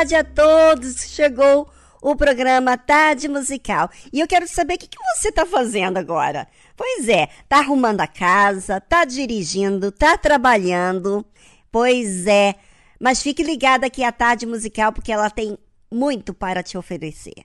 Tarde a todos. Chegou o programa Tarde Musical. E eu quero saber o que, que você está fazendo agora. Pois é, tá arrumando a casa, tá dirigindo, tá trabalhando. Pois é, mas fique ligado aqui à Tarde Musical porque ela tem muito para te oferecer.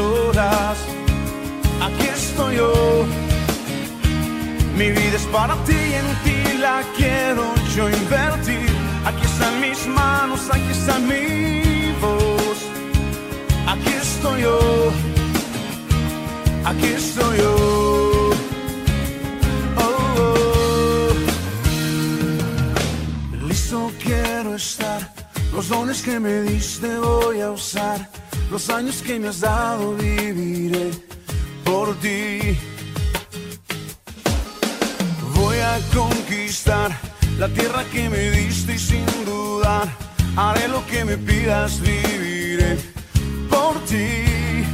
horas. Aquí estoy yo. Mi vida es para ti y en ti la quiero yo invertir. Aquí están mis manos, aquí está mi voz. Aquí estoy yo, aquí estoy yo. Oh, oh. Listo quiero estar. Los dones que me diste voy a usar. Los años que me has dado viviré por ti. Voy a conquistar la tierra que me diste y sin dudar haré lo que me pidas, viviré por ti.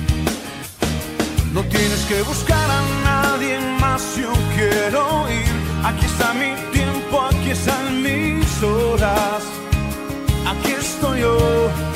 No tienes que buscar a nadie más, yo quiero ir. Aquí está mi tiempo, aquí están mis horas. Aquí estoy yo.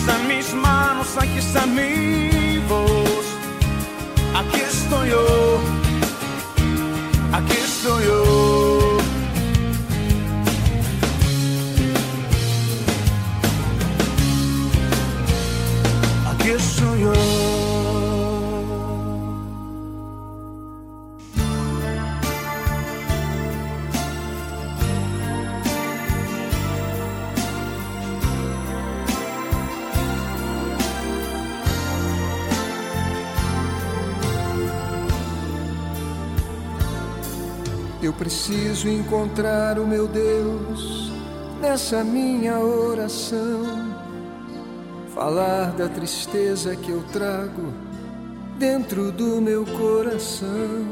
Están mis manos, aquí está mi voz. Aquí estoy yo. Aquí estoy yo. Aquí estoy yo. Preciso encontrar o meu Deus nessa minha oração. Falar da tristeza que eu trago dentro do meu coração.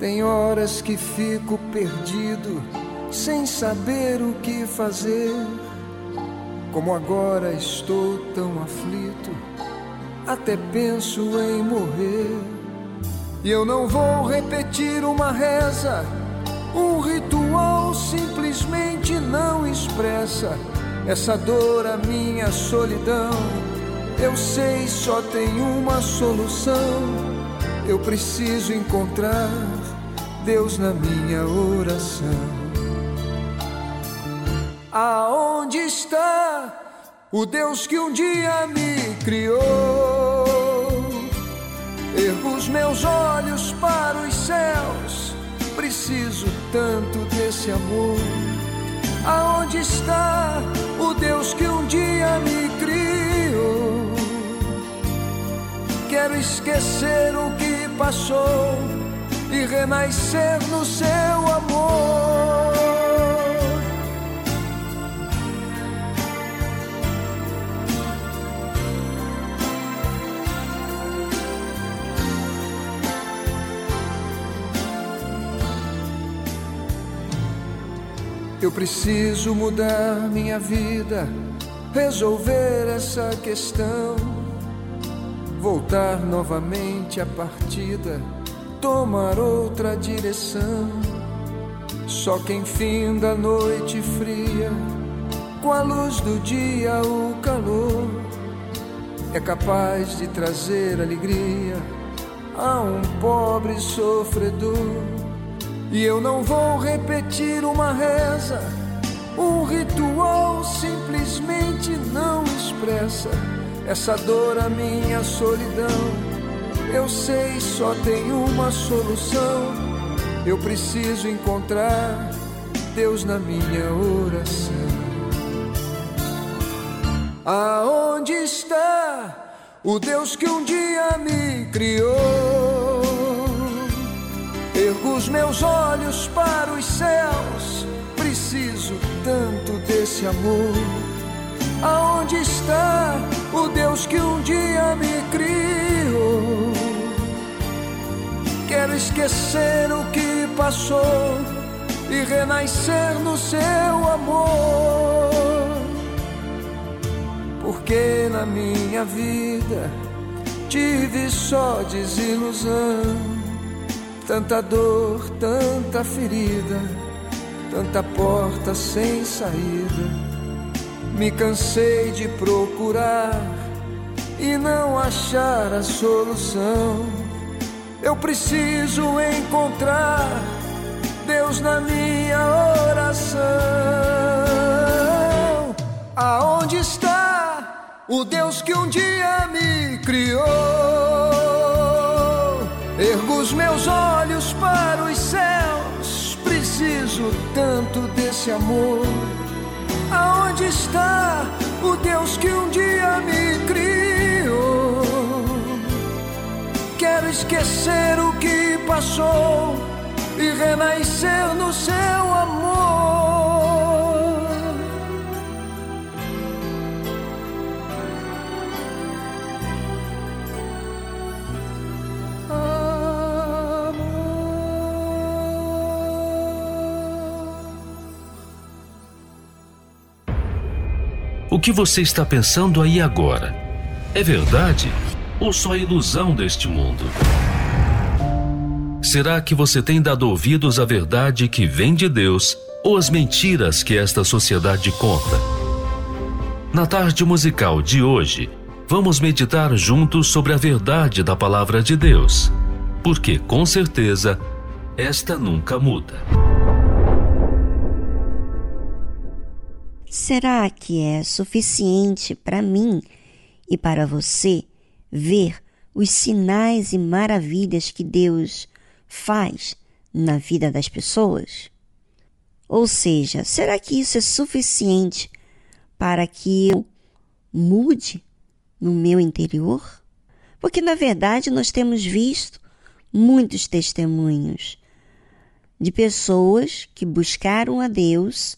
Tem horas que fico perdido, sem saber o que fazer. Como agora estou tão aflito, até penso em morrer. E eu não vou repetir uma reza, um ritual simplesmente não expressa essa dor, a minha solidão. Eu sei, só tem uma solução. Eu preciso encontrar Deus na minha oração. Aonde está o Deus que um dia me criou? Ergo os meus olhos para os céus, preciso tanto desse amor. Aonde está o Deus que um dia me criou? Quero esquecer o que passou e renascer no seu amor. Eu preciso mudar minha vida, resolver essa questão, voltar novamente à partida, tomar outra direção. Só quem finda a noite fria, com a luz do dia, o calor, é capaz de trazer alegria a um pobre sofredor. E eu não vou repetir uma reza, um ritual simplesmente não expressa essa dor, a minha solidão. Eu sei, só tem uma solução. Eu preciso encontrar Deus na minha oração. Aonde está o Deus que um dia me criou? Ergo os meus olhos para os céus, preciso tanto desse amor. Aonde está o Deus que um dia me criou? Quero esquecer o que passou e renascer no seu amor. Porque na minha vida tive só desilusão, tanta dor, tanta ferida, tanta porta sem saída. Me cansei de procurar e não achar a solução. Eu preciso encontrar Deus na minha oração. Aonde está o Deus que um dia me criou? Ergo os meus olhos para os céus, preciso tanto desse amor. Aonde está o Deus que um dia me criou? Quero esquecer o que passou e renascer no seu amor. Que você está pensando aí agora? É verdade ou só ilusão deste mundo? Será que você tem dado ouvidos à verdade que vem de Deus ou às mentiras que esta sociedade conta? Na tarde musical de hoje, vamos meditar juntos sobre a verdade da palavra de Deus, porque com certeza esta nunca muda. Será que é suficiente para mim e para você ver os sinais e maravilhas que Deus faz na vida das pessoas? Ou seja, será que isso é suficiente para que eu mude no meu interior? Porque na verdade nós temos visto muitos testemunhos de pessoas que buscaram a Deus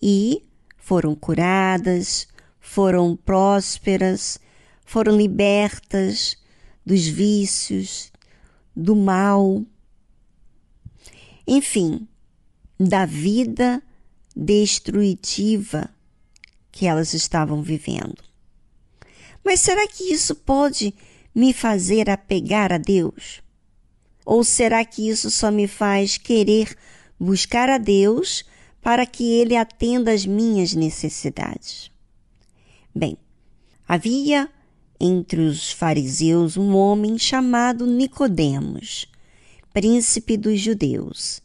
e foram curadas, foram prósperas, foram libertas dos vícios, do mal, enfim, da vida destrutiva que elas estavam vivendo. Mas será que isso pode me fazer apegar a Deus? Ou será que isso só me faz querer buscar a Deus para que Ele atenda às minhas necessidades? Bem, havia entre os fariseus um homem chamado Nicodemos, príncipe dos judeus.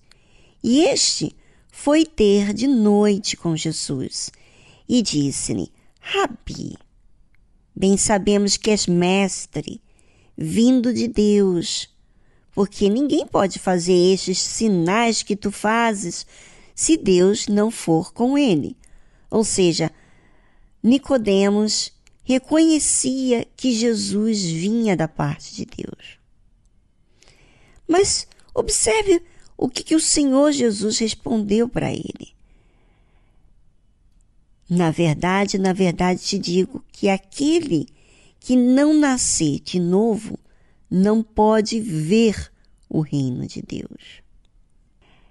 E este foi ter de noite com Jesus e disse-lhe: Rabi, bem sabemos que és mestre, vindo de Deus, porque ninguém pode fazer estes sinais que tu fazes se Deus não for com ele. Ou seja, Nicodemos reconhecia que Jesus vinha da parte de Deus. Mas observe o que, que o Senhor Jesus respondeu para ele. Na verdade, na verdade te digo que aquele que não nascer de novo não pode ver o reino de Deus.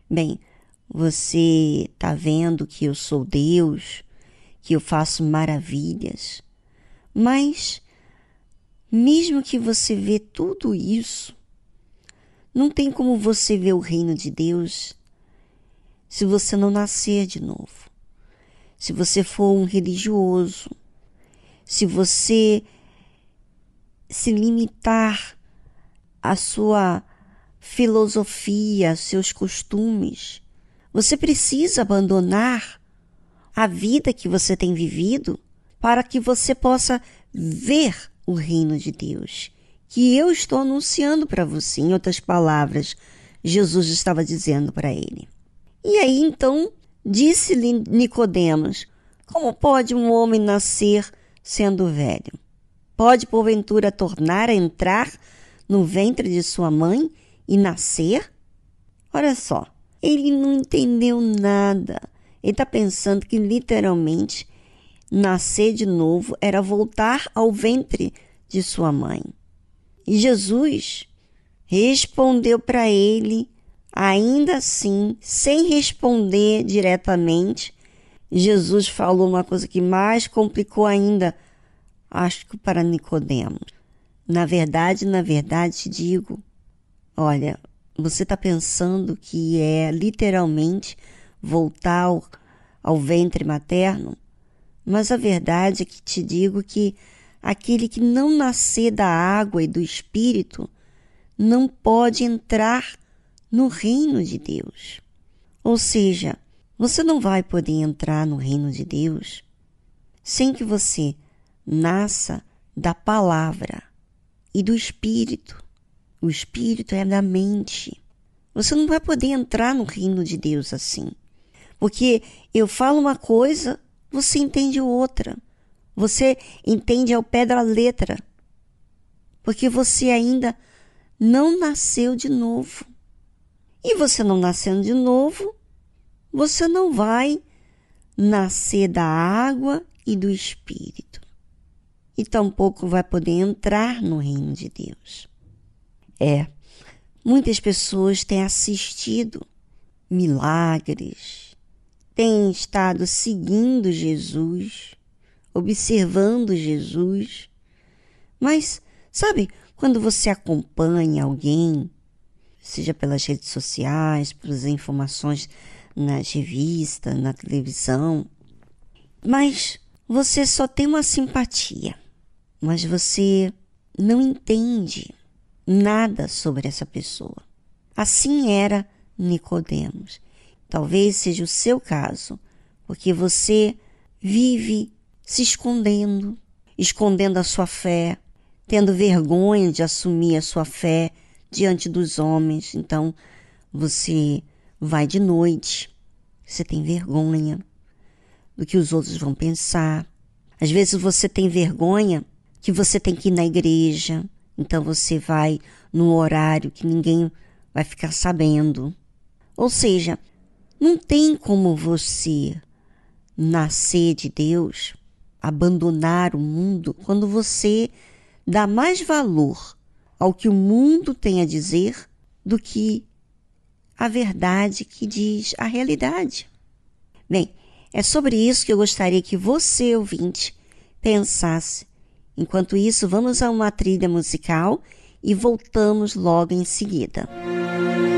Bem, você está vendo que eu sou Deus, que eu faço maravilhas, mas, mesmo que você vê tudo isso, não tem como você ver o reino de Deus se você não nascer de novo. Se você for um religioso, se você se limitar à sua filosofia, seus costumes, você precisa abandonar a vida que você tem vivido para que você possa ver o reino de Deus, que eu estou anunciando para você. Em outras palavras, Jesus estava dizendo para ele. E aí então disse-lhe Nicodemos: Como pode um homem nascer sendo velho? Pode porventura tornar a entrar no ventre de sua mãe e nascer? Olha só, ele não entendeu nada. Ele está pensando que literalmente nascer de novo era voltar ao ventre de sua mãe. E Jesus respondeu para ele, ainda assim, sem responder diretamente. Jesus falou uma coisa que mais complicou ainda, acho que para Nicodemos. Na verdade, na verdade, te digo, olha, você está pensando que é literalmente voltar ao, ao ventre materno? Mas a verdade é que te digo que aquele que não nascer da água e do espírito não pode entrar no reino de Deus. Ou seja, você não vai poder entrar no reino de Deus sem que você nasça da palavra e do espírito. O espírito é da mente. Você não vai poder entrar no reino de Deus assim. Porque eu falo uma coisa, você entende outra. Você entende ao pé da letra. Porque você ainda não nasceu de novo. E você não nascendo de novo, você não vai nascer da água e do espírito. E tampouco vai poder entrar no reino de Deus. É, muitas pessoas têm assistido milagres, têm estado seguindo Jesus, observando Jesus. Mas, sabe, quando você acompanha alguém, seja pelas redes sociais, pelas informações nas revistas, na televisão, mas você só tem uma simpatia, mas você não entende nada sobre essa pessoa. Assim era Nicodemos. Talvez seja o seu caso, porque você vive se escondendo, escondendo a sua fé, tendo vergonha de assumir a sua fé diante dos homens. Então, você vai de noite, você tem vergonha do que os outros vão pensar. Às vezes você tem vergonha que você tem que ir na igreja, então você vai num horário que ninguém vai ficar sabendo. Ou seja, não tem como você nascer de Deus abandonar o mundo quando você dá mais valor ao que o mundo tem a dizer do que a verdade que diz a realidade. Bem, é sobre isso que eu gostaria que você, ouvinte, pensasse. Enquanto isso, vamos a uma trilha musical e voltamos logo em seguida. Viviane,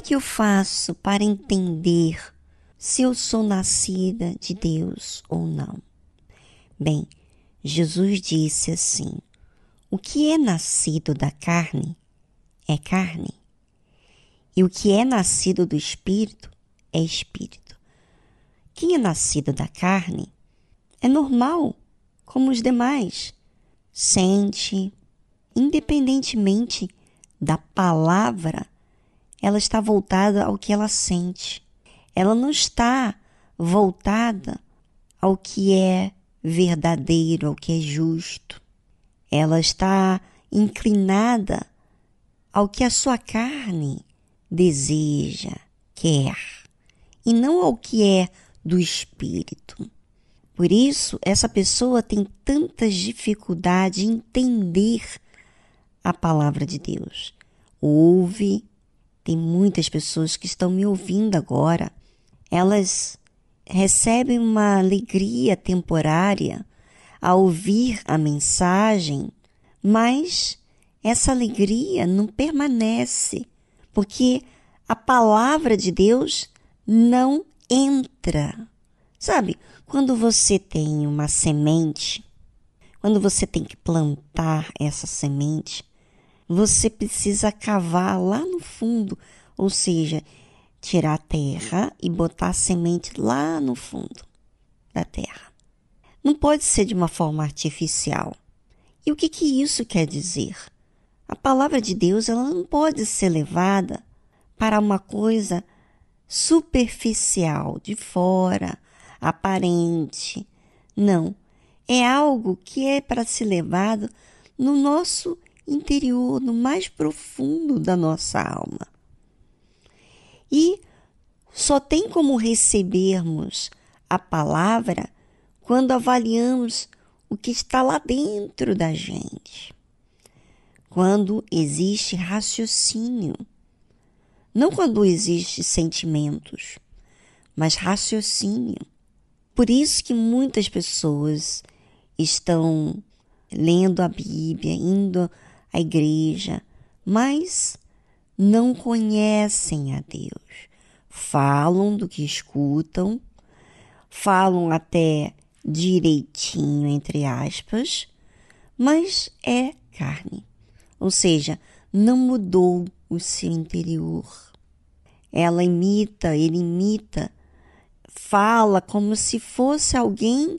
que eu faço para entender se eu sou nascida de Deus ou não? Bem, Jesus disse assim: o que é nascido da carne é carne, e o que é nascido do espírito é espírito. Quem é nascido da carne é normal, como os demais, sente, independentemente da palavra ela está voltada ao que ela sente. Ela não está voltada ao que é verdadeiro, ao que é justo. Ela está inclinada ao que a sua carne deseja, quer, e não ao que é do espírito. Por isso, essa pessoa tem tantas dificuldades em entender a palavra de Deus. Ouve, tem muitas pessoas que estão me ouvindo agora. Elas recebem uma alegria temporária ao ouvir a mensagem, mas essa alegria não permanece, porque a palavra de Deus não entra. Sabe, quando você tem uma semente, quando você tem que plantar essa semente, você precisa cavar lá no fundo, ou seja, tirar a terra e botar a semente lá no fundo da terra. Não pode ser de uma forma artificial. E o que, que isso quer dizer? A palavra de Deus ela não pode ser levada para uma coisa superficial, de fora, aparente. Não. É algo que é para ser levado no nosso interior, no mais profundo da nossa alma. E só tem como recebermos a palavra quando avaliamos o que está lá dentro da gente. Quando existe raciocínio. Não quando existe sentimentos, mas raciocínio. Por isso que muitas pessoas estão lendo a Bíblia, indo a igreja, mas não conhecem a Deus. Falam do que escutam, falam até direitinho, entre aspas, mas é carne. Ou seja, não mudou o seu interior. Ela imita, ele imita, fala como se fosse alguém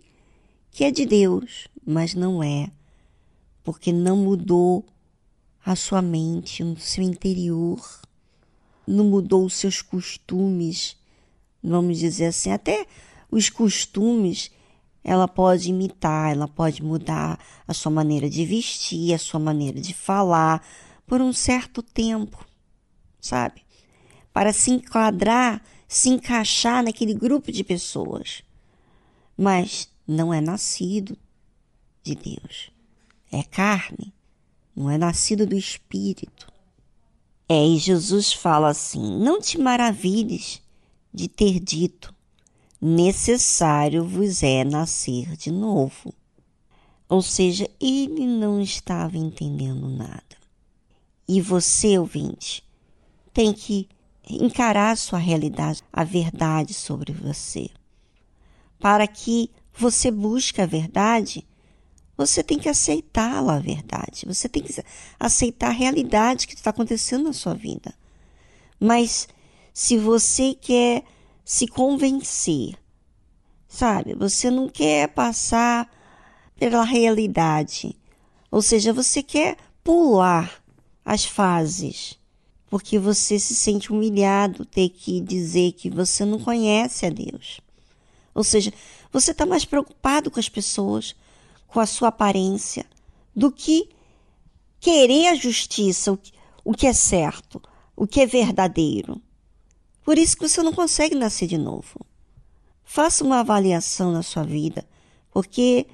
que é de Deus, mas não é, porque não mudou a sua mente, no seu interior, não mudou os seus costumes, vamos dizer assim, até os costumes ela pode imitar, ela pode mudar a sua maneira de vestir, a sua maneira de falar por um certo tempo, sabe? Para se enquadrar, se encaixar naquele grupo de pessoas. Mas não é nascido de Deus, é carne não é nascido do Espírito. É, e Jesus fala assim: Não te maravilhes de ter dito, necessário vos é nascer de novo. Ou seja, ele não estava entendendo nada. E você, ouvinte, tem que encarar a sua realidade, a verdade sobre você. Para que você busque a verdade, você tem que aceitá-la, a verdade. Você tem que aceitar a realidade que está acontecendo na sua vida. Mas se você quer se convencer, sabe? Você não quer passar pela realidade. Ou seja, você quer pular as fases, porque você se sente humilhado ter que dizer que você não conhece a Deus. Ou seja, você está mais preocupado com as pessoas, com a sua aparência, do que querer a justiça, o que é certo, o que é verdadeiro. Por isso que você não consegue nascer de novo. Faça uma avaliação na sua vida, porque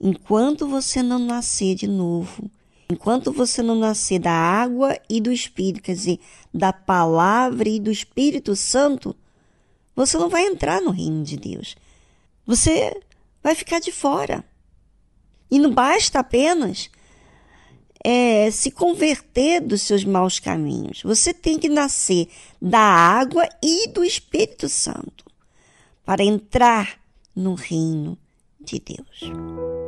enquanto você não nascer de novo, enquanto você não nascer da água e do Espírito, quer dizer, da palavra e do Espírito Santo, você não vai entrar no reino de Deus. Você vai ficar de fora. E não basta apenas é, se converter dos seus maus caminhos. Você tem que nascer da água e do Espírito Santo para entrar no reino de Deus.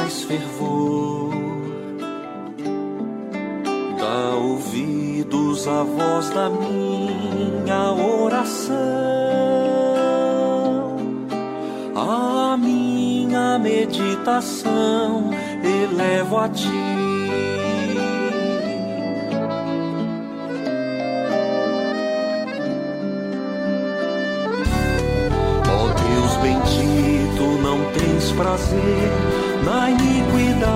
Mais fervor. Dá ouvidos à voz da minha oração, a minha meditação elevo a ti. Não tens prazer na iniquidade.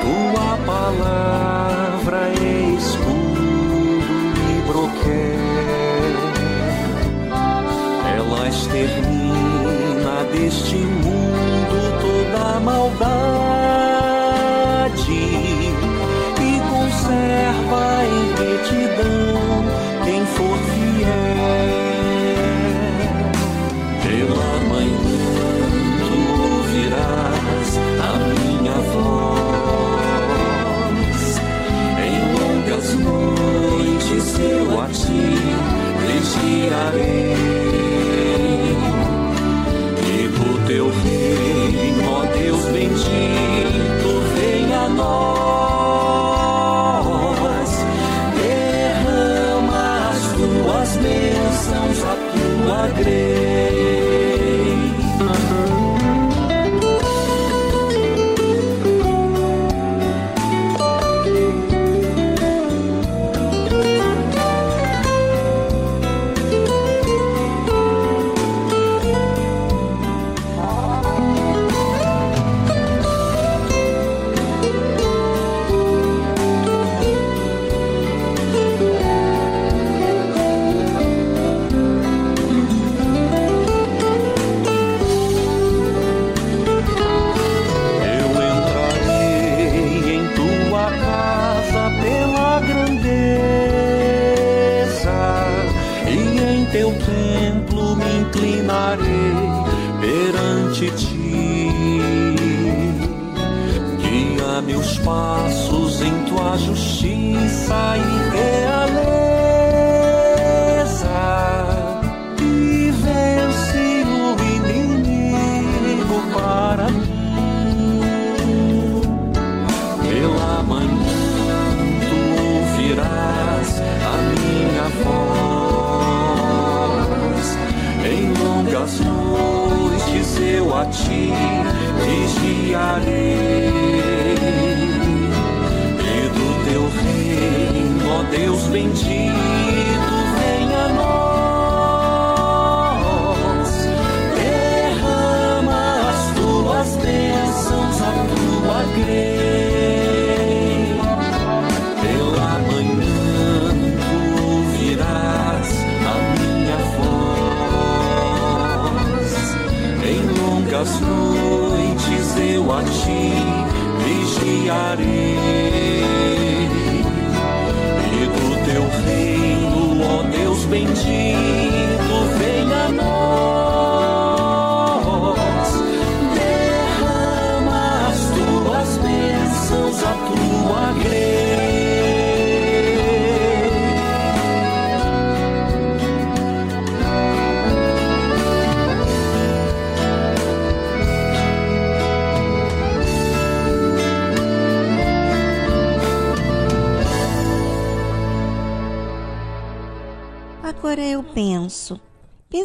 Tua palavra é escudo mas eu a ti vigiarei. E por teu reino, ó Deus bendito, venha nós.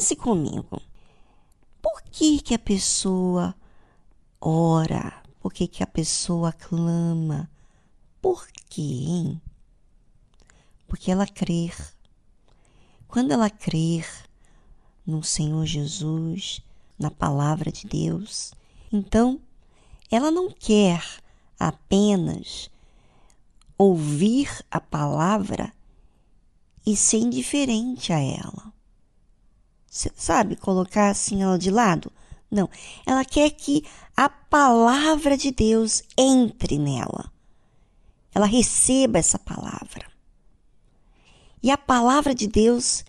Pense comigo. Por que que a pessoa ora? Por que que a pessoa clama? Por quê, hein? Porque ela crer. Quando ela crer no Senhor Jesus, na palavra de Deus, então ela não quer apenas ouvir a palavra e ser indiferente a ela. Sabe colocar assim ela de lado? Não. Ela quer que a palavra de Deus entre nela. Ela receba essa palavra. E a palavra de Deus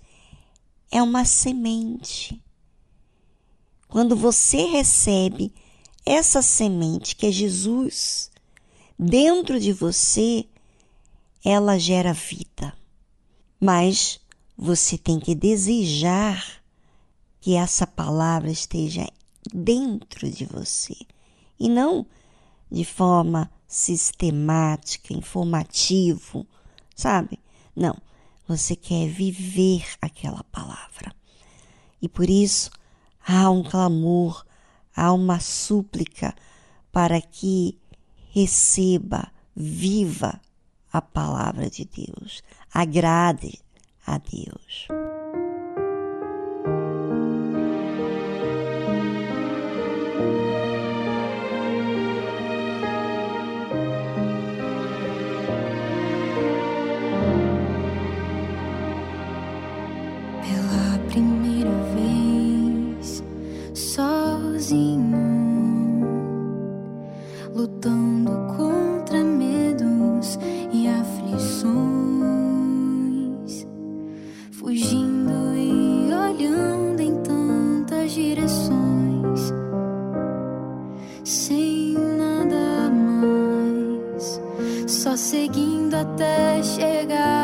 é uma semente. Quando você recebe essa semente que é Jesus dentro de você, ela gera vida mas você tem que desejar que essa palavra esteja dentro de você e não de forma sistemática, informativo, sabe? Não, você quer viver aquela palavra. E por isso há um clamor, há uma súplica para que receba, viva a palavra de Deus, agrade a Deus. Sozinho, lutando contra medos e aflições, fugindo e olhando em tantas direções, sem nada mais, só seguindo até chegar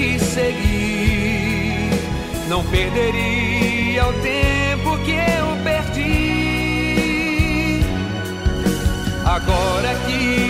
te seguir, não perderia o tempo que eu perdi. Agora que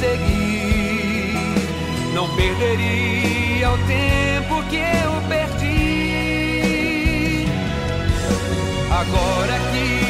seguir, não perderia o tempo que eu perdi. Agora que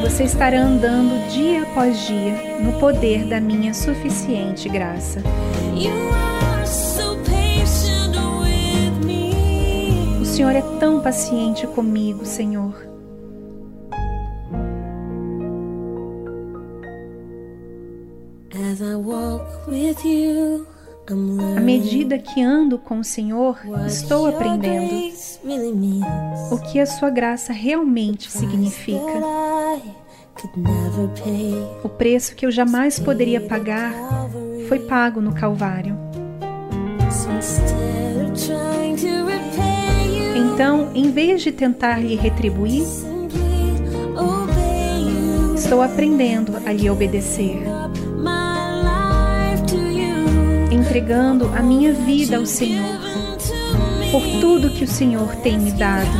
você estará andando dia após dia no poder da minha suficiente graça. O Senhor é tão paciente comigo, Senhor. As I walk with you, À medida que ando com o Senhor, estou aprendendo o que a sua graça realmente significa. O preço que eu jamais poderia pagar foi pago no Calvário. Então, em vez de tentar lhe retribuir, estou aprendendo a lhe obedecer, entregando a minha vida ao Senhor por tudo que o Senhor tem me dado.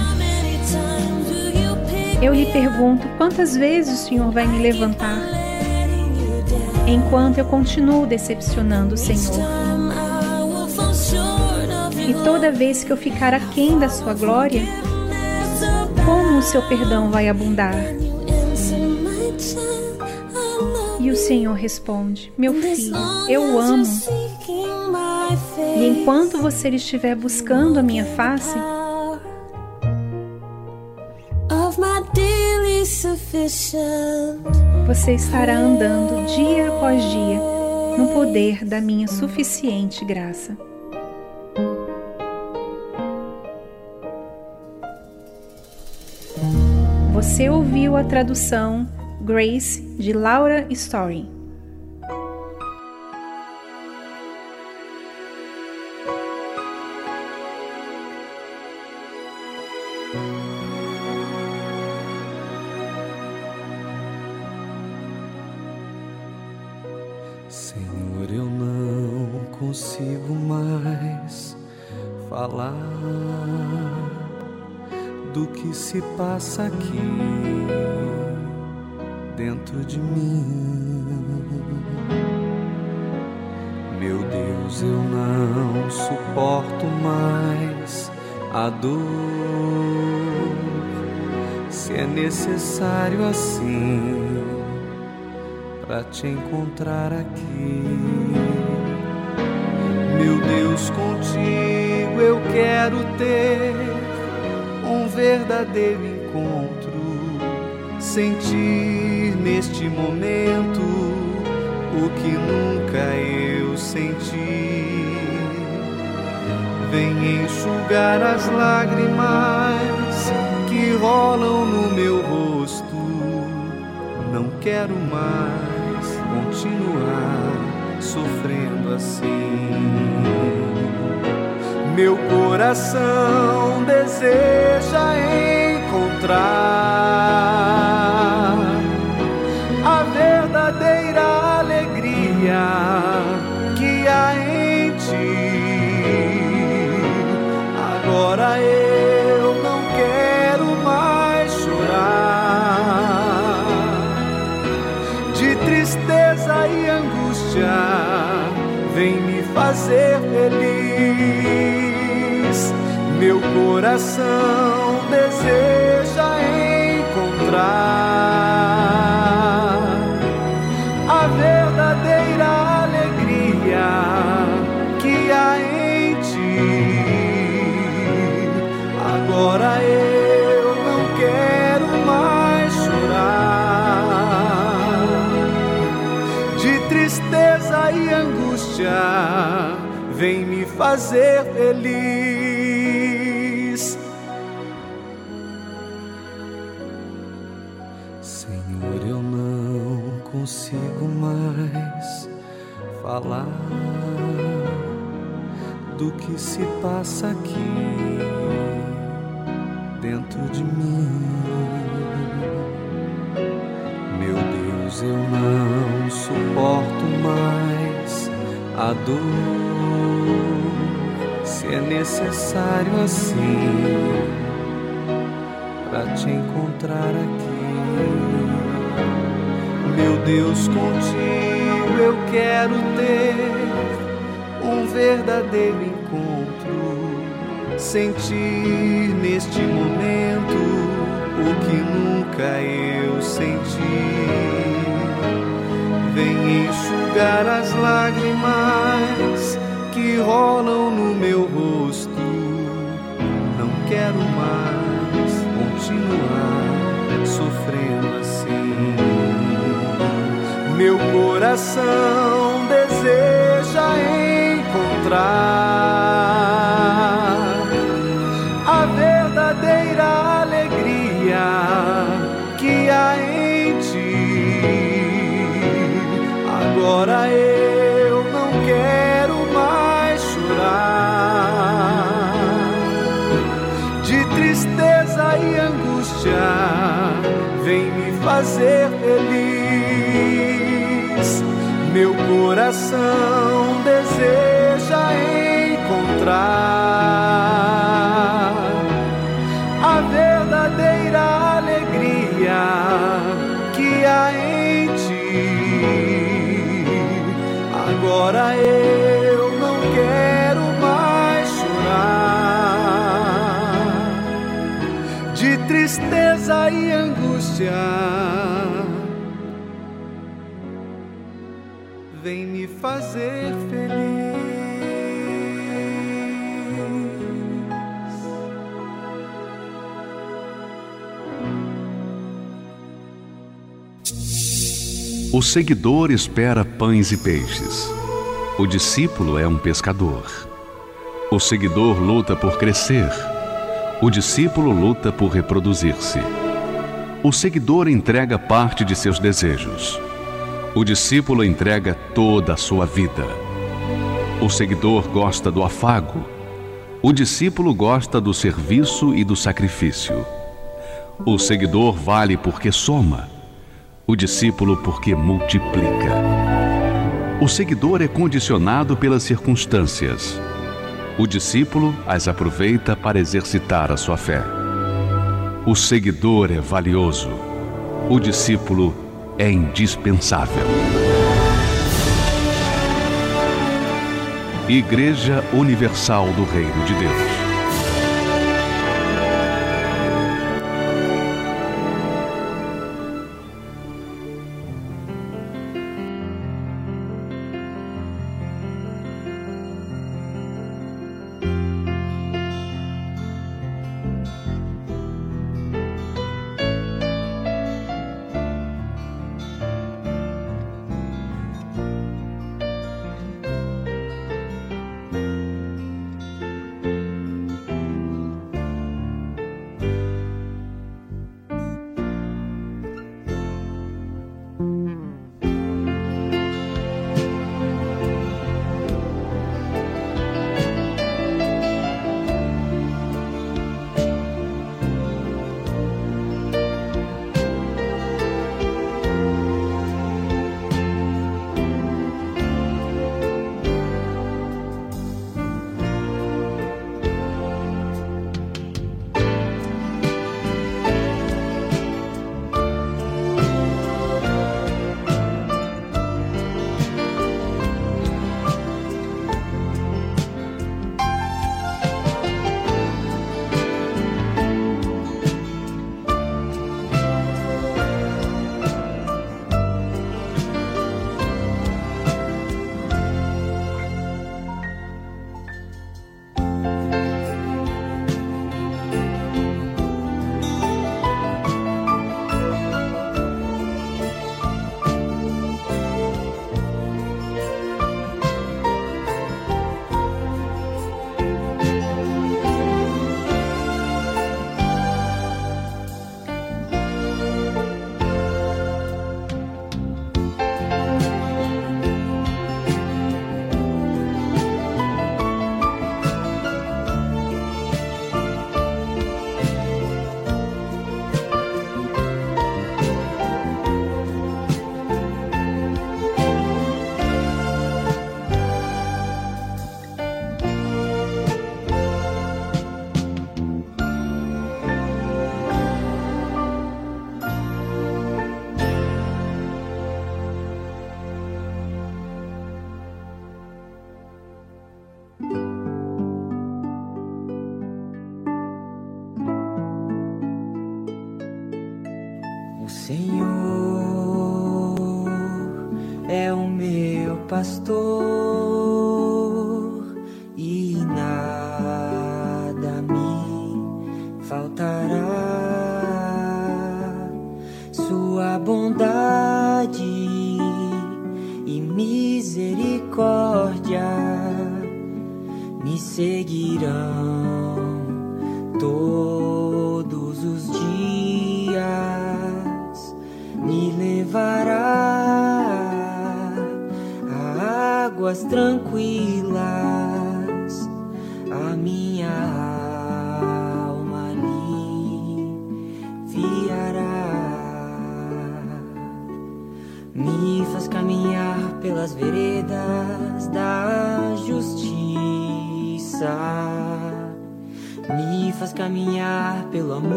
Eu lhe pergunto quantas vezes o Senhor vai me levantar enquanto eu continuo decepcionando o Senhor. E toda vez que eu ficar aquém da sua glória, como o seu perdão vai abundar? E o Senhor responde: Meu filho, eu you're amo. E enquanto você estiver buscando a minha face, você estará andando dia após dia no poder da minha suficiente graça. Você ouviu a tradução Grace de Laura Story. Passa aqui dentro de mim. Meu Deus, eu não suporto mais a dor. Se é necessário assim para te encontrar aqui. Meu Deus, contigo eu quero ter um verdadeiro encontro, sentir neste momento o que nunca eu senti. Vem enxugar as lágrimas que rolam no meu rosto. Não quero mais continuar sofrendo assim. Meu coração deseja encontrar a verdadeira alegria que há em ti. Agora eu não quero mais chorar de tristeza e angústia. Vem me fazer feliz. Meu coração deseja encontrar a verdadeira alegria que há em ti. Agora eu não quero mais chorar de tristeza e angústia. Vem me fazer feliz. Falar do que se passa aqui dentro de mim. Meu Deus, eu não suporto mais a dor. Se é necessário assim para te encontrar aqui. Meu Deus, contigo eu quero ter um verdadeiro encontro, sentir neste momento o que nunca eu senti. Vem enxugar as lágrimas que rolam no meu rosto. Não quero mais continuar Meu coração deseja encontrar a verdadeira alegria que há em ti. Agora eu não quero mais chorar de tristeza e angústia. Vem me fazer coração deseja encontrar a verdadeira alegria que há em ti. Agora eu não quero mais chorar de tristeza e angústia. Fazer feliz. O seguidor espera pães e peixes. O discípulo é um pescador. O seguidor luta por crescer. O discípulo luta por reproduzir-se. O seguidor entrega parte de seus desejos. O discípulo entrega toda a sua vida. O seguidor gosta do afago. O discípulo gosta do serviço e do sacrifício. O seguidor vale porque soma. O discípulo porque multiplica. O seguidor é condicionado pelas circunstâncias. O discípulo as aproveita para exercitar a sua fé. O seguidor é valioso. O discípulo é indispensável. Igreja Universal do Reino de Deus.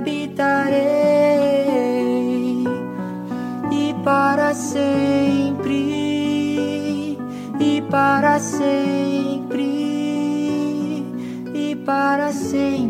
habitarei e para sempre e para sempre e para sempre.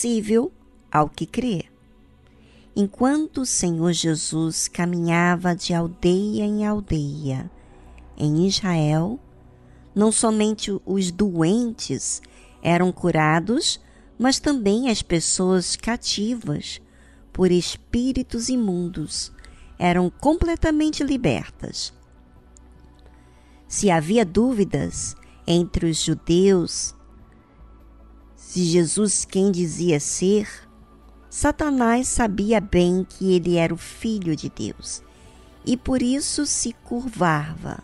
Possível ao que crê. Enquanto o Senhor Jesus caminhava de aldeia em aldeia em Israel, não somente os doentes eram curados, mas também as pessoas cativas por espíritos imundos eram completamente libertas. Se havia dúvidas entre os judeus se Jesus quem dizia ser, Satanás sabia bem que ele era o filho de Deus e por isso se curvava.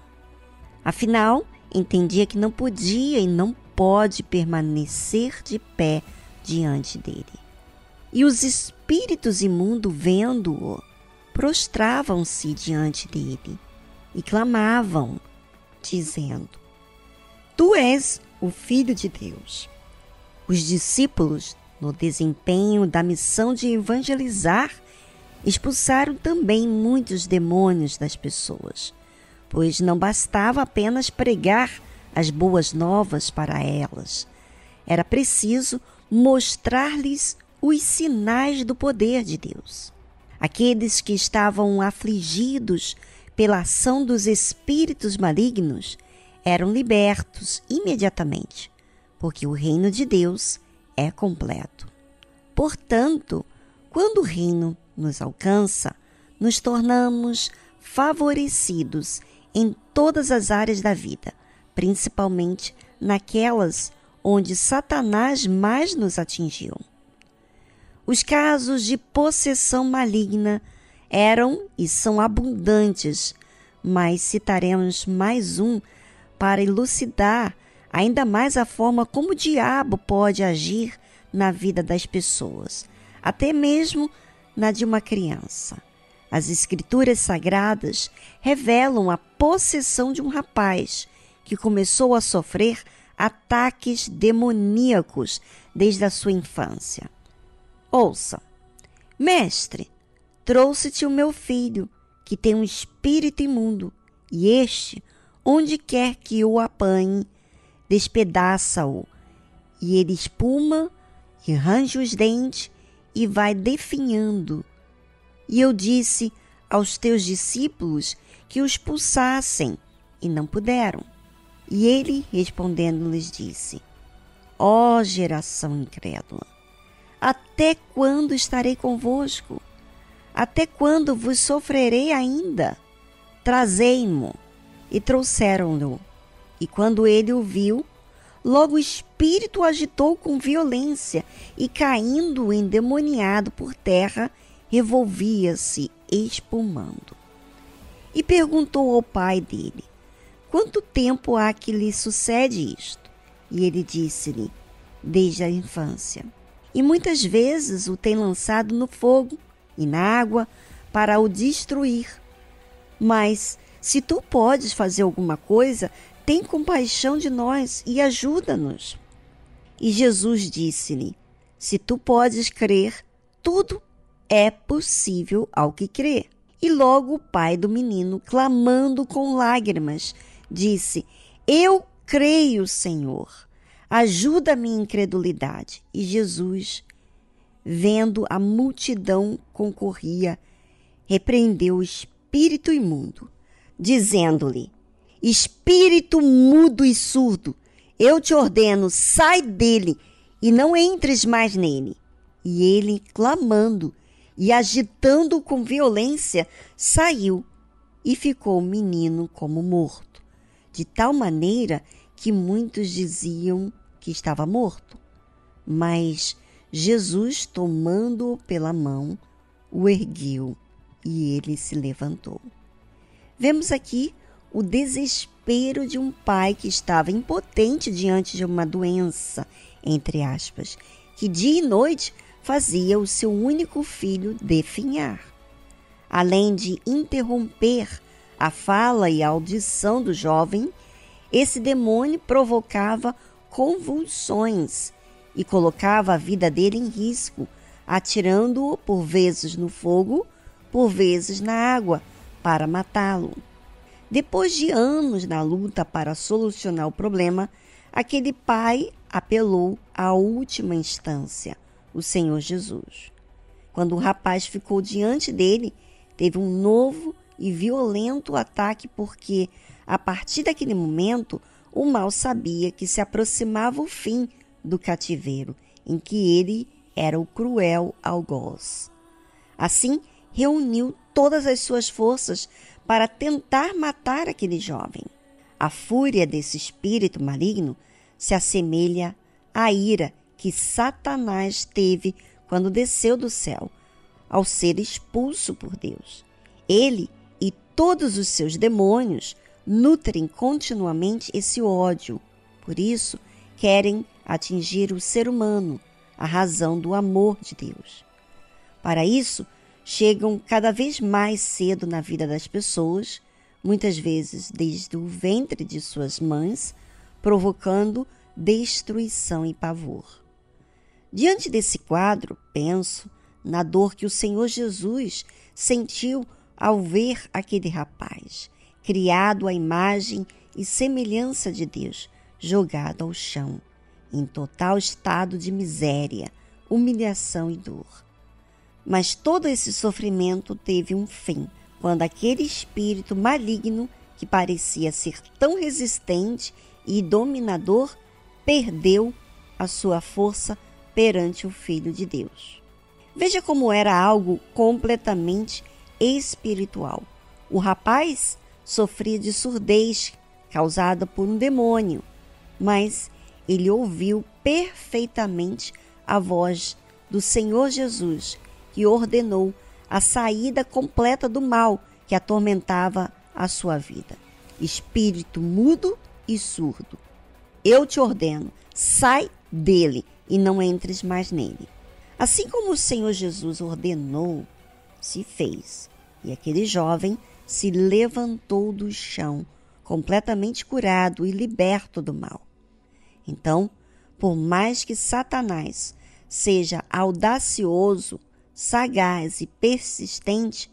Afinal, entendia que não podia e não pode permanecer de pé diante dele. E os espíritos imundos, vendo-o, prostravam-se diante dele e clamavam, dizendo: Tu és o Filho de Deus. Os discípulos, no desempenho da missão de evangelizar, expulsaram também muitos demônios das pessoas, pois não bastava apenas pregar as boas novas para elas. Era preciso mostrar-lhes os sinais do poder de Deus. Aqueles que estavam afligidos pela ação dos espíritos malignos eram libertos imediatamente, porque o reino de Deus é completo. Portanto, quando o reino nos alcança, nos tornamos favorecidos em todas as áreas da vida, principalmente naquelas onde Satanás mais nos atingiu. Os casos de possessão maligna eram e são abundantes, mas citaremos mais um para elucidar ainda mais a forma como o diabo pode agir na vida das pessoas, até mesmo na de uma criança. As Escrituras Sagradas revelam a possessão de um rapaz que começou a sofrer ataques demoníacos desde a sua infância. Ouça, mestre, trouxe-te o meu filho, que tem um espírito imundo, e este, onde quer que o apanhe, despedaça-o, e ele espuma e arranja os dentes e vai definhando. E eu disse aos teus discípulos que os expulsassem, e não puderam. E ele, respondendo, lhes disse: Ó geração incrédula, até quando estarei convosco? Até quando vos sofrerei ainda? Trazei-mo. E trouxeram-no. E quando ele o viu, logo o espírito agitou com violência e, caindo endemoniado por terra, revolvia-se espumando. E perguntou ao pai dele: Quanto tempo há que lhe sucede isto? E ele disse-lhe: Desde a infância. E muitas vezes o tem lançado no fogo e na água para o destruir. Mas, se tu podes fazer alguma coisa, tem compaixão de nós e ajuda-nos. E Jesus disse-lhe: Se tu podes crer, tudo é possível ao que crê. E logo o pai do menino, clamando com lágrimas, disse: Eu creio, Senhor, ajuda a minha incredulidade. E Jesus, vendo a multidão concorria, repreendeu o espírito imundo, dizendo-lhe: Espírito mudo e surdo, eu te ordeno, sai dele e não entres mais nele. E ele, clamando e agitando com violência, saiu e ficou o menino como morto, de tal maneira que muitos diziam que estava morto. Mas Jesus, tomando-o pela mão, o ergueu e ele se levantou. Vemos aqui o desespero de um pai que estava impotente diante de uma doença, entre aspas, que dia e noite fazia o seu único filho definhar. Além de interromper a fala e a audição do jovem, esse demônio provocava convulsões e colocava a vida dele em risco, atirando-o por vezes no fogo, por vezes na água, para matá-lo. Depois de anos na luta para solucionar o problema, aquele pai apelou à última instância, o Senhor Jesus. Quando o rapaz ficou diante dele, teve um novo e violento ataque, porque, a partir daquele momento, o mal sabia que se aproximava o fim do cativeiro, em que ele era o cruel algoz. Assim, reuniu todas as suas forças para tentar matar aquele jovem. A fúria desse espírito maligno se assemelha à ira que Satanás teve quando desceu do céu, ao ser expulso por Deus. Ele e todos os seus demônios nutrem continuamente esse ódio. Por isso, querem atingir o ser humano, a razão do amor de Deus. Para isso, chegam cada vez mais cedo na vida das pessoas, muitas vezes desde o ventre de suas mães, provocando destruição e pavor. Diante desse quadro, penso na dor que o Senhor Jesus sentiu ao ver aquele rapaz, criado à imagem e semelhança de Deus, jogado ao chão, em total estado de miséria, humilhação e dor. Mas todo esse sofrimento teve um fim, quando aquele espírito maligno, que parecia ser tão resistente e dominador, perdeu a sua força perante o Filho de Deus. Veja como era algo completamente espiritual. O rapaz sofria de surdez causada por um demônio, mas ele ouviu perfeitamente a voz do Senhor Jesus, ordenou a saída completa do mal que atormentava a sua vida. Espírito mudo e surdo. Eu te ordeno, sai dele e não entres mais nele. Assim como o Senhor Jesus ordenou, se fez. E aquele jovem se levantou do chão, completamente curado e liberto do mal. Então, por mais que Satanás seja audacioso, sagaz e persistente,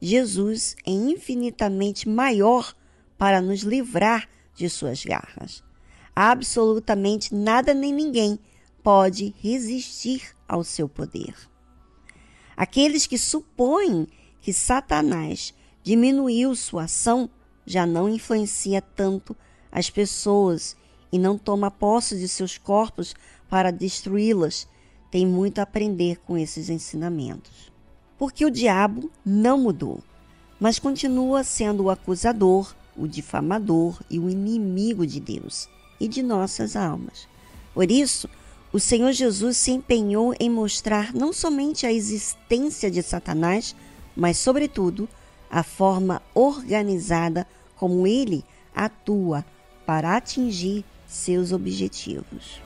Jesus é infinitamente maior para nos livrar de suas garras. Absolutamente nada nem ninguém pode resistir ao seu poder. Aqueles que supõem que Satanás diminuiu sua ação já não influencia tanto as pessoas e não toma posse de seus corpos para destruí-las, tem muito a aprender com esses ensinamentos. Porque o diabo não mudou, mas continua sendo o acusador, o difamador e o inimigo de Deus e de nossas almas. Por isso, o Senhor Jesus se empenhou em mostrar não somente a existência de Satanás, mas, sobretudo, a forma organizada como ele atua para atingir seus objetivos.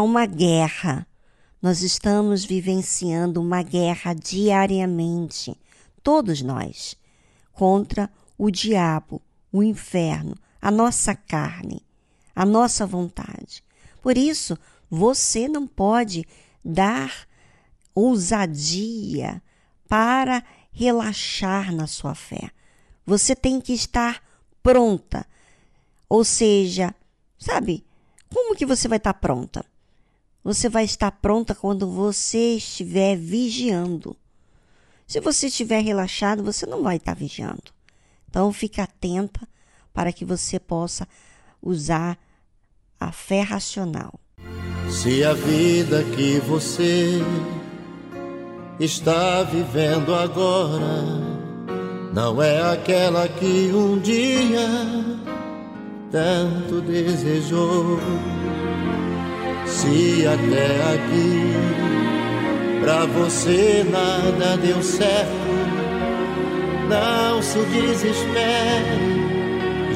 uma guerra. Nós estamos vivenciando uma guerra diariamente, todos nós, contra o diabo, o inferno, a nossa carne, a nossa vontade. Por isso, você não pode dar ousadia para relaxar na sua fé. Você tem que estar pronta. Ou seja, sabe, como que você vai estar pronta? Você vai estar pronta quando você estiver vigiando. Se você estiver relaxado, você não vai estar vigiando. Então, fique atenta para que você possa usar a fé racional. Se a vida que você está vivendo agora não é aquela que um dia tanto desejou. Se até aqui pra você nada deu certo, não se desespere.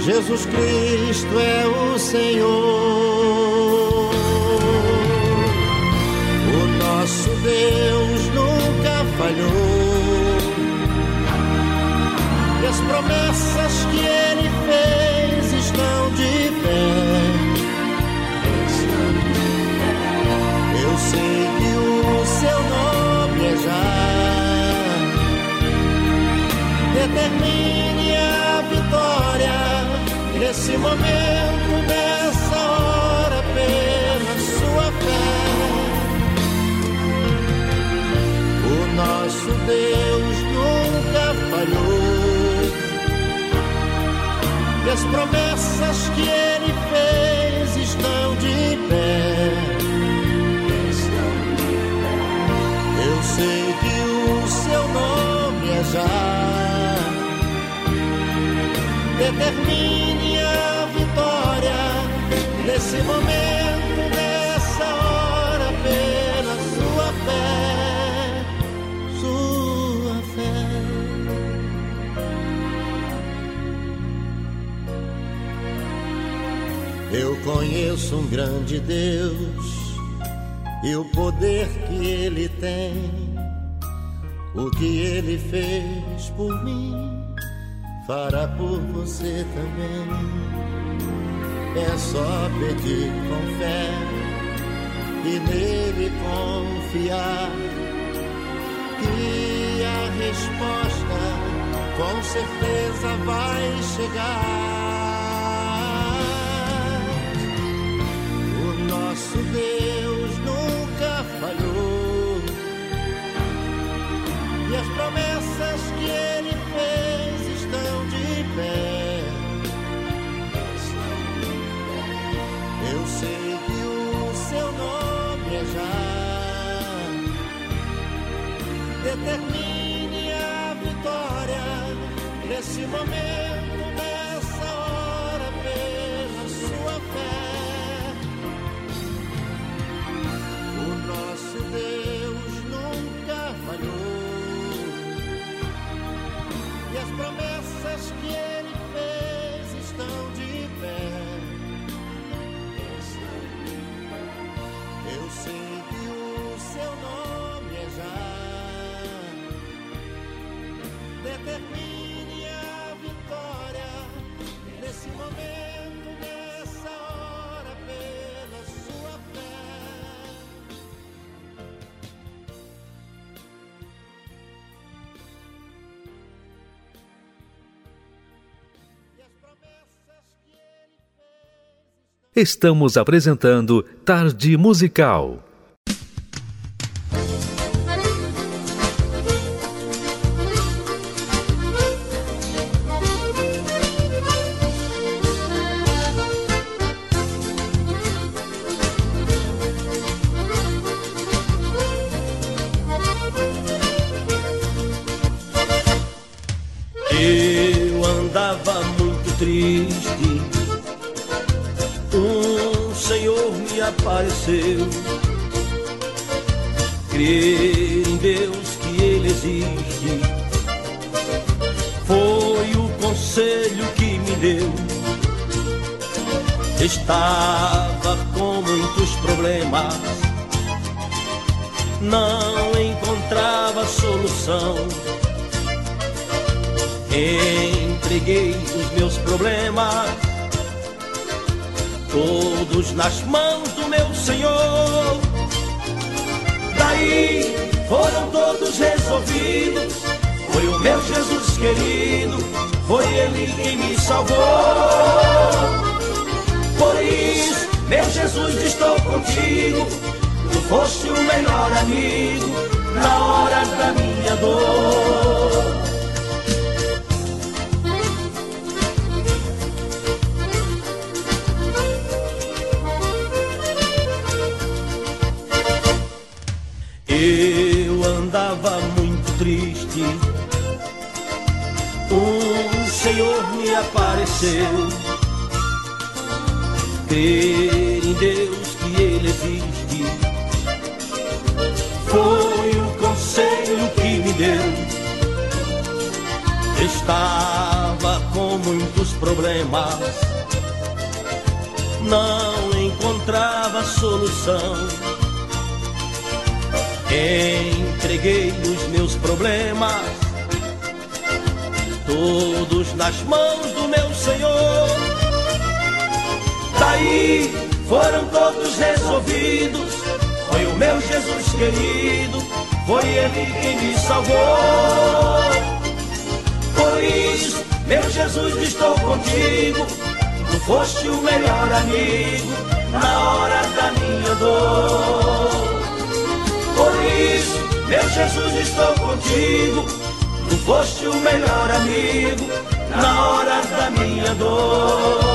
Jesus Cristo é o Senhor. O nosso Deus nunca falhou. E as promessas que ele fez Determine a vitória nesse momento, nessa hora, pela sua fé. O nosso Deus nunca falhou. E as promessas que ele fez estão de pé. Eu sei que o seu nome é já. Determine a vitória nesse momento, nessa hora, pela sua fé. Sua fé. Eu conheço um grande Deus e o poder que ele tem. O que ele fez por mim, fará por você também. É só pedir com fé, e nele confiar. Que a resposta com certeza vai chegar. O nosso Deus nunca falhou. E as promessas nesse momento, nessa hora, pela sua fé. O nosso Deus nunca falhou. E as promessas que ele fez estão de pé. Eu sei nesse momento, nessa hora, pela sua fé. Estamos apresentando Tarde Musical. Meu Jesus, estou contigo. Tu foste o melhor amigo na hora da minha dor. Eu andava muito triste. Um Senhor me apareceu. Crer em Deus que Ele existe. Foi o conselho que me deu. Estava com muitos problemas. Não encontrava solução. Entreguei os meus problemas, todos nas mãos do meu Senhor. Daí foram todos resolvidos. Foi o meu Jesus querido, foi Ele quem me salvou. Por isso, meu Jesus, estou contigo. Tu foste o melhor amigo na hora da minha dor. Por isso, meu Jesus, estou contigo. Tu foste o melhor amigo na hora da minha dor.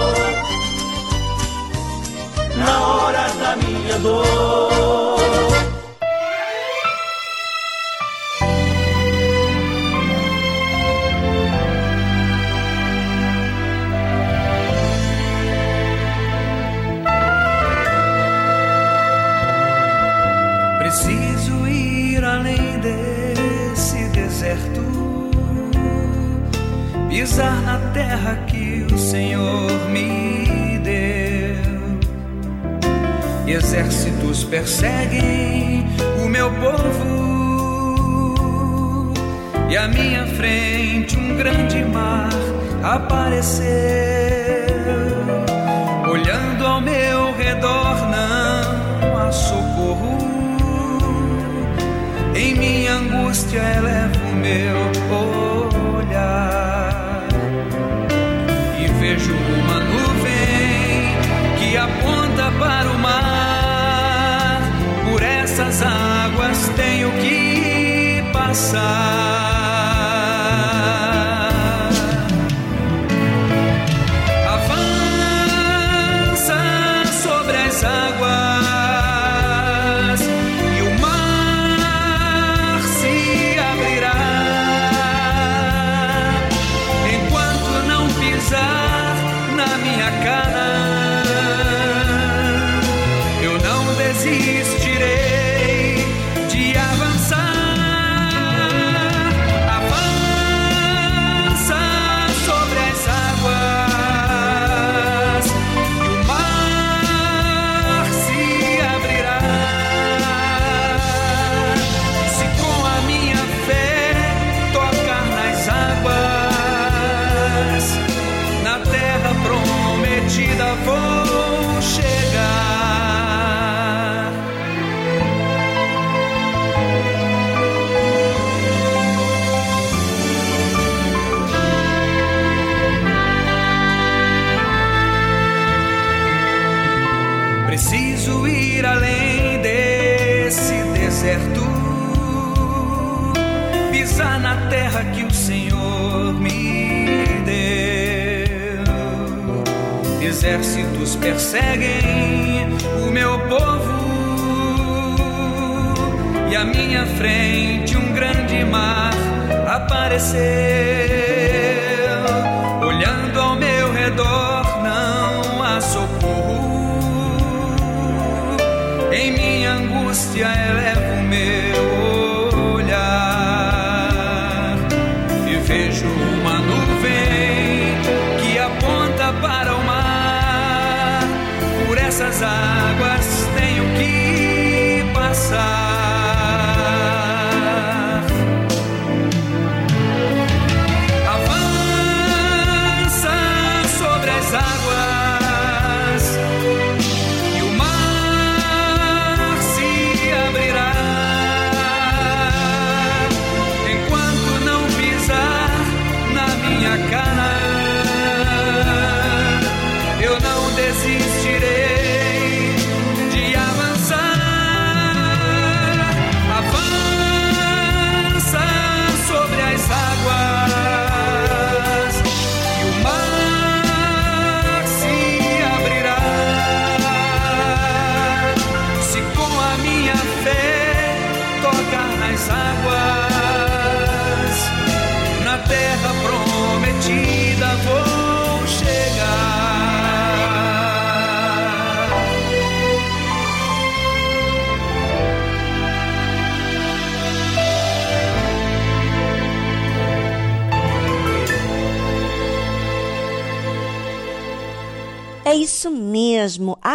Na hora da minha dor. Preciso ir além desse deserto, pisar na terra que o Senhor me exércitos perseguem o meu povo, e à minha frente um grande mar apareceu. Olhando ao meu redor, não há socorro. Em minha angústia, elevo o meu olhar e vejo uma nuvem que aponta para o águas tenho que passar.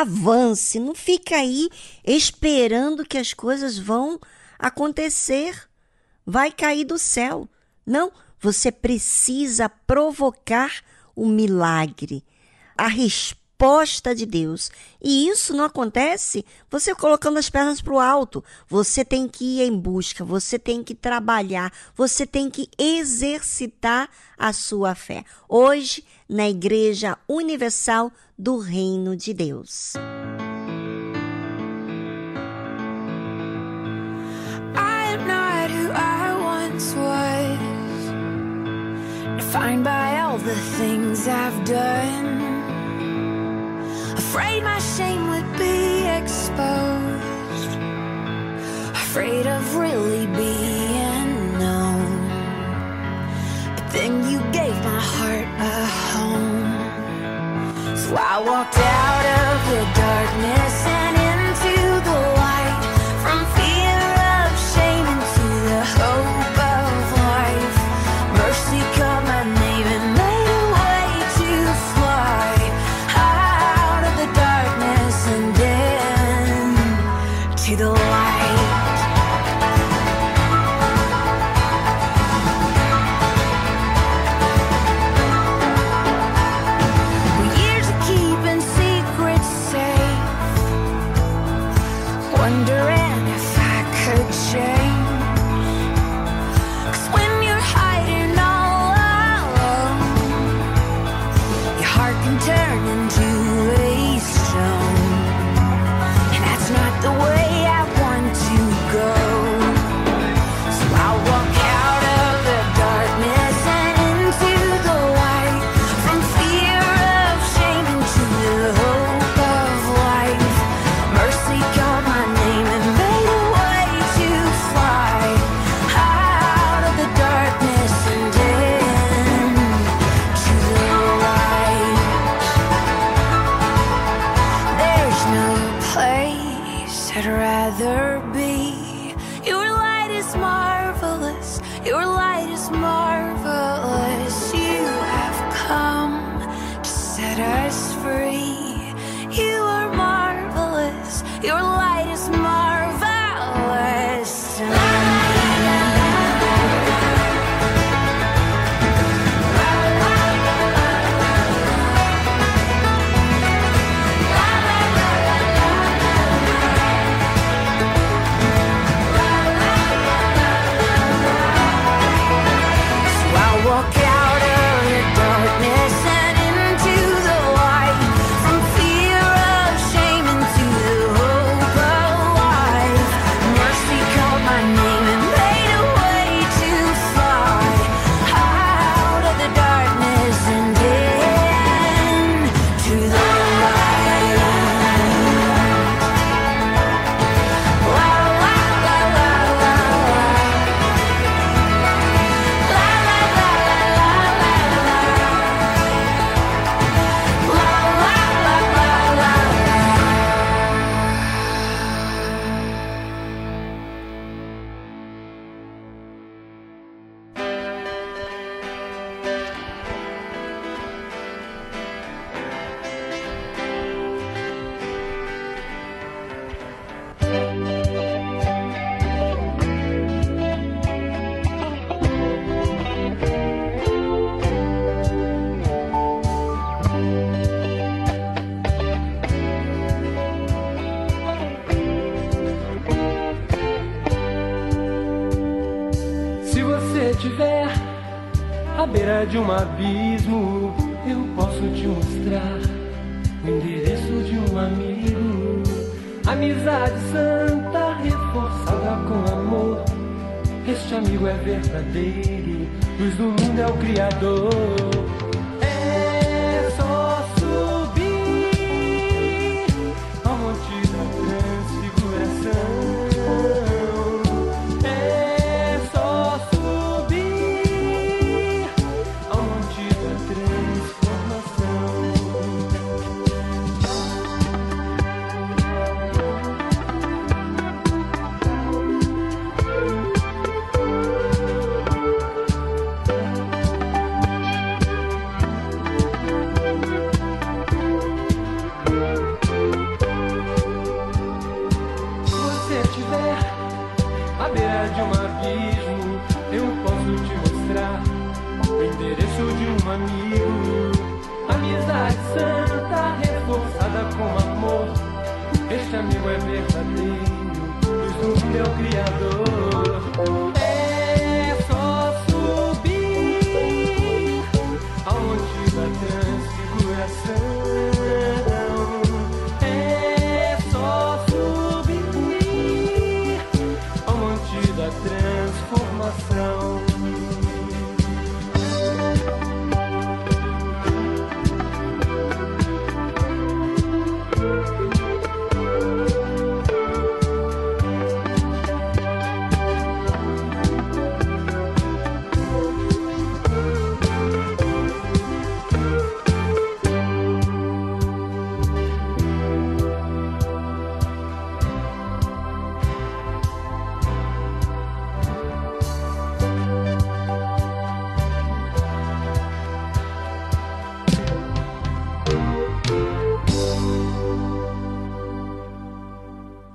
avance, não fica aí esperando que as coisas vão acontecer, vai cair do céu. Não, você precisa provocar o milagre. A resposta resposta de Deus. E isso não acontece você colocando as pernas para o alto. Você tem que ir em busca, você tem que trabalhar, você tem que exercitar a sua fé. Hoje, na Igreja Universal do Reino de Deus. defined by all the things I've done. Afraid my shame would be exposed. Afraid of really being known. But then you gave my heart a home. So I walked out of the darkness.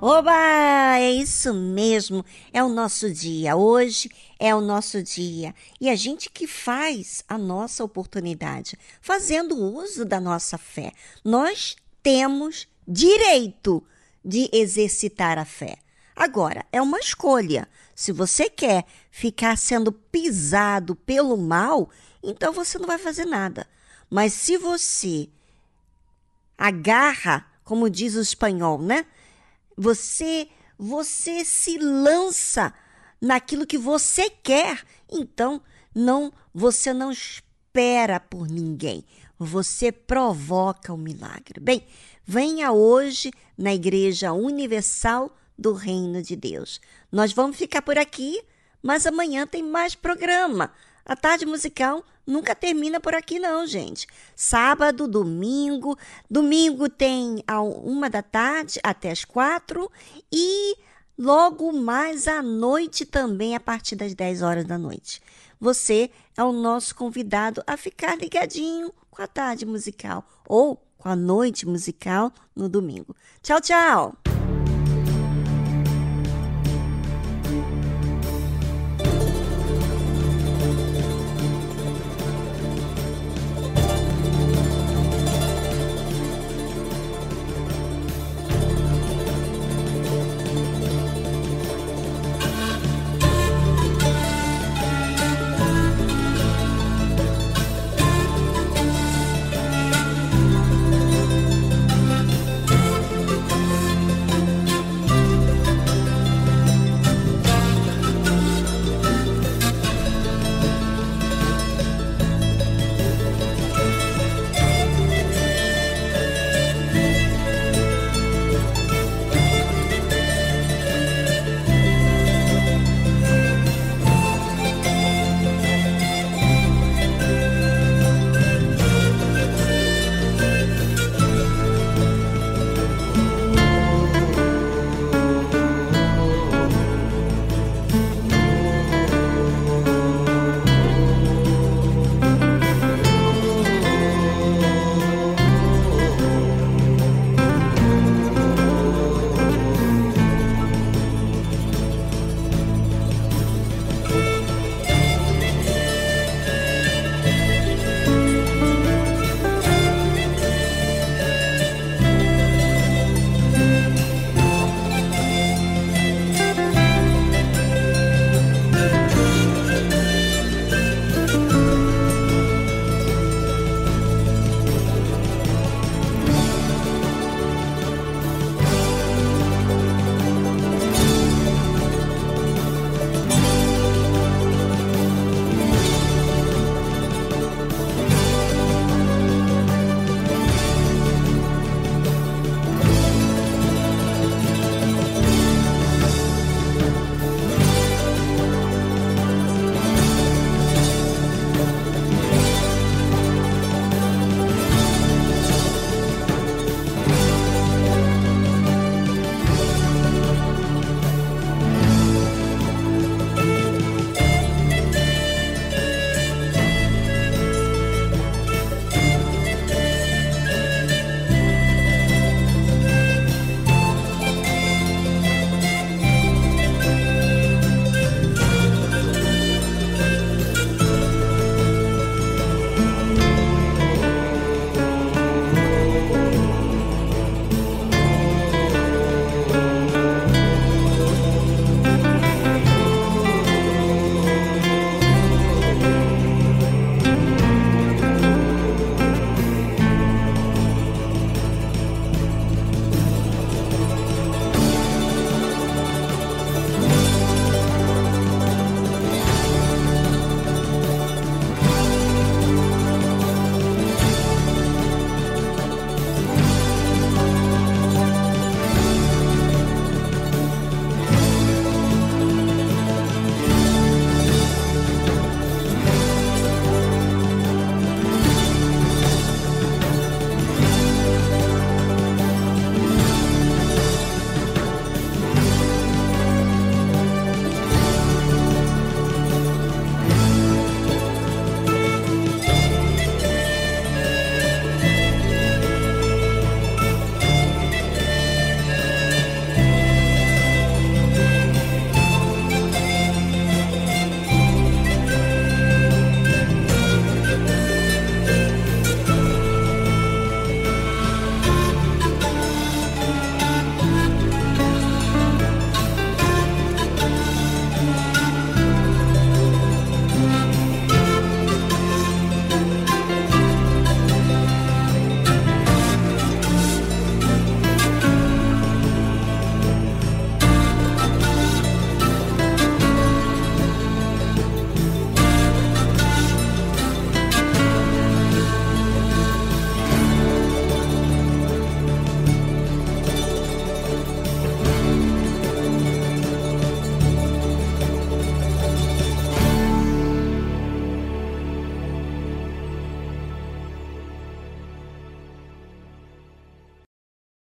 Oba! É isso mesmo. É o nosso dia. Hoje é o nosso dia. E a gente que faz a nossa oportunidade, fazendo uso da nossa fé. Nós temos direito de exercitar a fé. Agora, é uma escolha. Se você quer ficar sendo pisado pelo mal, então você não vai fazer nada. Mas se você agarra, como diz o espanhol, né? Você você se lança naquilo que você quer, então não você não espera por ninguém. Você provoca o milagre. Bem, venha hoje na Igreja Universal do Reino de Deus. Nós vamos ficar por aqui, mas amanhã tem mais programa. A tarde musical nunca termina por aqui, não, gente. Sábado, domingo. Domingo tem a uma da tarde até as quatro. E logo mais à noite também, a partir das 10 horas da noite. Você é o nosso convidado a ficar ligadinho com a tarde musical ou com a noite musical no domingo. Tchau, tchau!